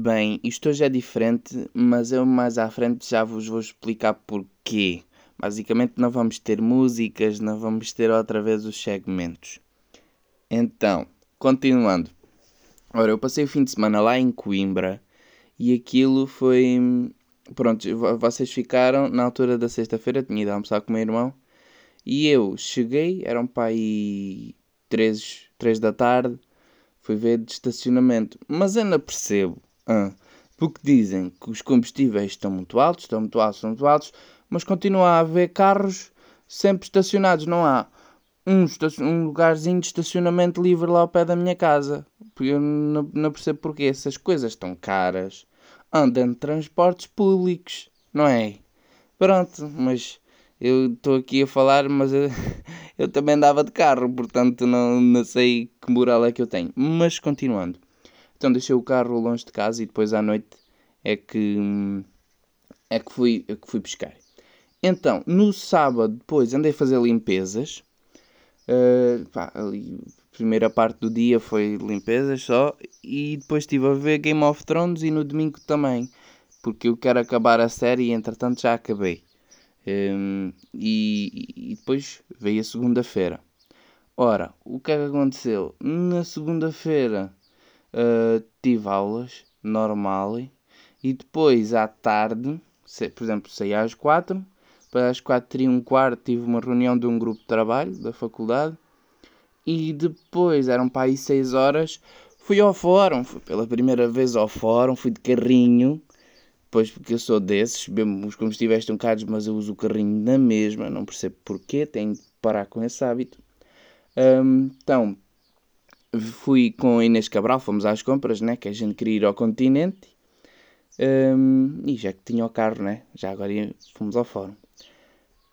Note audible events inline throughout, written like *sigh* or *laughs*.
Bem, isto hoje é diferente, mas eu mais à frente já vos vou explicar porquê. Basicamente não vamos ter músicas, não vamos ter outra vez os segmentos. Então, continuando. Ora, eu passei o fim de semana lá em Coimbra e aquilo foi. Pronto, vocês ficaram na altura da sexta-feira, tinha ido almoçar com o meu irmão e eu cheguei, eram para aí 3, 3 da tarde, fui ver de estacionamento, mas ainda percebo ah, porque dizem que os combustíveis estão muito altos, estão muito altos, estão muito altos, mas continua a haver carros sempre estacionados. Não há um, um lugarzinho de estacionamento livre lá ao pé da minha casa. Porque eu não, não percebo porque essas coisas estão caras. Andam de transportes públicos, não é? Pronto, mas eu estou aqui a falar, mas eu, *laughs* eu, também andava de carro, portanto não, não sei que moral é que eu tenho. Mas continuando. Então deixei o carro longe de casa e depois à noite é que, é que, fui, é que fui pescar. Então, no sábado depois andei a fazer limpezas. Uh, pá, ali, primeira parte do dia foi limpezas só. E depois estive a ver Game of Thrones e no domingo também. Porque eu quero acabar a série e entretanto já acabei. Um, e, e, depois veio a segunda-feira. Ora, o que é que aconteceu? Na segunda-feira uh, tive aulas normal e depois à tarde, por exemplo, saí às quatro, para às quatro e um quarto tive uma reunião de um grupo de trabalho da faculdade e depois eram para aí seis horas, fui ao fórum, fui pela primeira vez ao fórum, fui de carrinho, pois porque eu sou desses, os combustíveis estão caros, mas eu uso o carrinho na mesma, não percebo porquê, tenho de parar com esse hábito. Um, então, fui com a Inês Cabral, fomos às compras, né? Que a gente queria ir ao continente. Um, e já que tinha o carro, né? Já agora fomos ao fórum.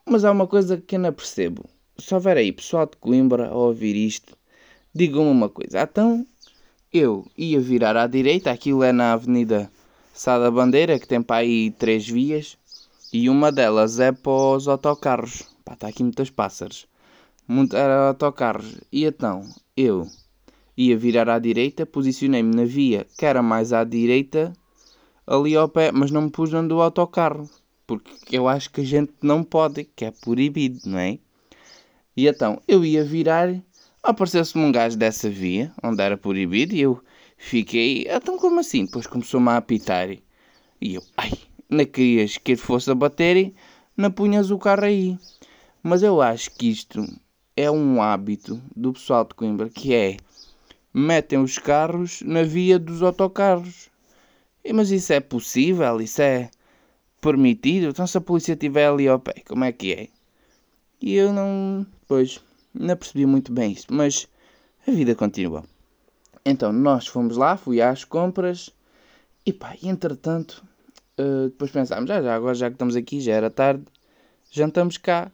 Mas há uma coisa que eu não percebo. Se houver aí pessoal de Coimbra a ouvir isto, digam-me uma coisa. Então, eu ia virar à direita, aquilo é na Avenida Sá da Bandeira, que tem para aí três vias, e uma delas é para os autocarros. Pá, está aqui muitas pássaros. Muito, era autocarros. E então, eu ia virar à direita, posicionei-me na via que era mais à direita, ali ao pé, mas não me pus onde o autocarro, porque eu acho que a gente não pode, que é proibido, não é? E então eu ia virar, apareceu-se-me um gajo dessa via, onde era proibido, e eu fiquei, então como assim? Depois começou-me a apitar, e eu, ai, não querias que ele fosse a bater, não punhas o carro aí. Mas eu acho que isto é um hábito do pessoal de Coimbra, que é metem os carros na via dos autocarros. Mas isso é possível? Isso é permitido? Então se a polícia estiver ali ao pé, como é que é? E eu não... Pois, não percebi muito bem isso, mas a vida continua. Então nós fomos lá, fui às compras e pá, entretanto, uh, depois pensámos, já, já, agora já que estamos aqui, já era tarde, jantamos cá.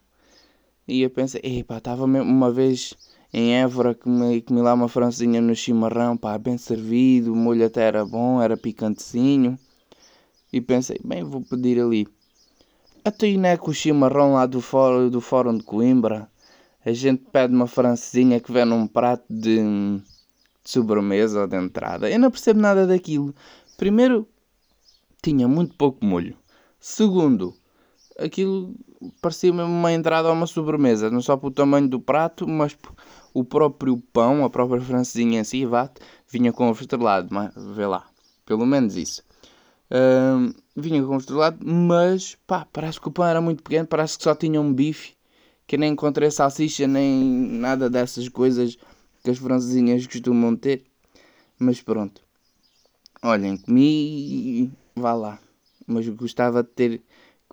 E eu pensei, epá, estava uma vez em Évora comi, comi lá uma francesinha no chimarrão, pá, bem servido, o molho até era bom, era picantezinho. E pensei, bem, vou pedir ali. Até aí não é com o chimarrão lá do fórum, do fórum de Coimbra. A gente pede uma francesinha que vem num prato de, de sobremesa ou de entrada. Eu não percebo nada daquilo. Primeiro, tinha muito pouco molho. Segundo, aquilo parecia mesmo uma entrada ou uma sobremesa, não só pelo tamanho do prato, mas o próprio pão, a própria francesinha em si, vinha com o estrelado, mas vê lá, pelo menos isso. Vinha com o estrelado, mas pá, parece que o pão era muito pequeno, parece que só tinha um bife, que nem encontrei salsicha nem nada dessas coisas que as francesinhas costumam ter. Mas pronto. Olhem, comi vá lá. Mas gostava de ter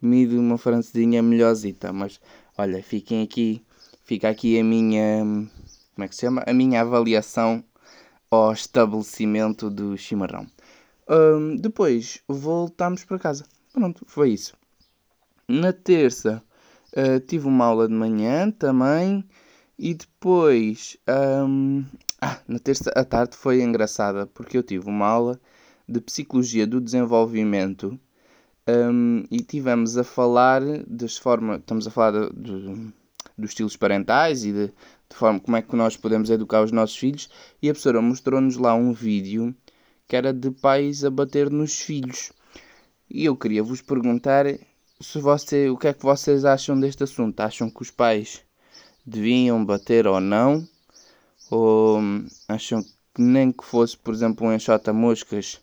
comido uma francesinha melhorzita. Mas olha, fiquem aqui, fica aqui a minha como é que se chama? A minha avaliação ao estabelecimento do chimarrão. Um, depois voltámos para casa. Pronto, foi isso. Na terça uh, tive uma aula de manhã também. E depois, um, ah, na terça à tarde foi engraçada porque eu tive uma aula de psicologia do desenvolvimento um, e tivemos a falar das formas, estamos a falar de, de, dos estilos parentais e de, de forma como é que nós podemos educar os nossos filhos. E a professora mostrou-nos lá um vídeo que era de pais a bater nos filhos. E eu queria vos perguntar se você, o que é que vocês acham deste assunto? Acham que os pais deviam bater ou não? Ou acham que nem que fosse, por exemplo, um enxota moscas,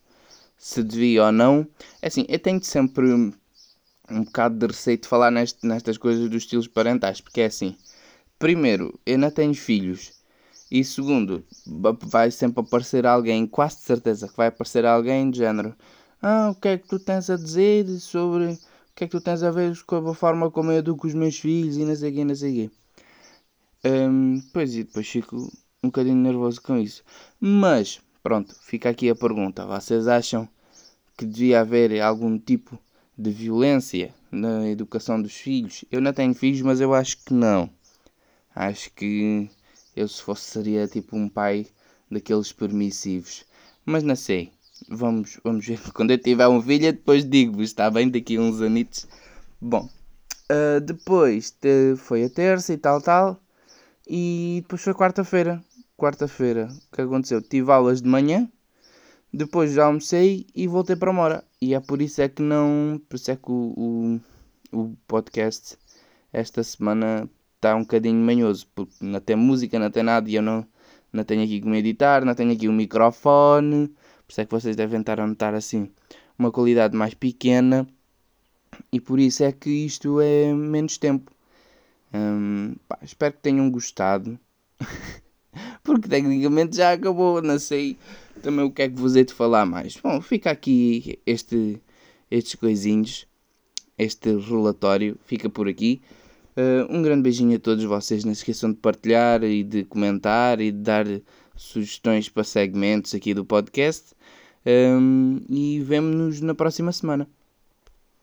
se devia ou não? É assim, eu tenho sempre um bocado de receio de falar neste, nestas coisas dos estilos parentais, porque é assim, primeiro, eu não tenho filhos, e segundo, vai sempre aparecer alguém, quase de certeza que vai aparecer alguém de género, ah, o que é que tu tens a dizer sobre, o que é que tu tens a ver com a forma como eu educo os meus filhos, e não sei o quê, não sei o quê. Um, pois, e depois fico um bocadinho nervoso com isso. Mas, pronto, fica aqui a pergunta, vocês acham que devia haver algum tipo de violência na educação dos filhos. Eu não tenho filhos, mas eu acho que não. Acho que eu, se fosse, seria tipo um pai daqueles permissivos. Mas não sei. Vamos, vamos ver. *laughs* Quando eu tiver um filho, depois digo-vos, está bem? Daqui a uns anitos. Bom, uh, depois de, foi a terça e tal, tal. E depois foi quarta-feira. Quarta-feira, o que aconteceu? Tive aulas de manhã depois já almocei e voltei para Mora. E é por isso é que não. Por isso é que o, o, o podcast esta semana está um bocadinho manhoso. Porque não tem música, não tem nada e eu não, não tenho aqui como editar, não tenho aqui o um microfone. Por isso é que vocês devem estar a notar assim uma qualidade mais pequena. E por isso é que isto é menos tempo. Hum, pá, espero que tenham gostado. *laughs* porque tecnicamente já acabou, não sei também o que é que vos hei de falar mais. Bom, fica aqui este, estes coisinhos, este relatório, fica por aqui. Uh, um grande beijinho a todos vocês, não se esqueçam de partilhar e de comentar e de dar sugestões para segmentos aqui do podcast. Um, e vemo-nos na próxima semana.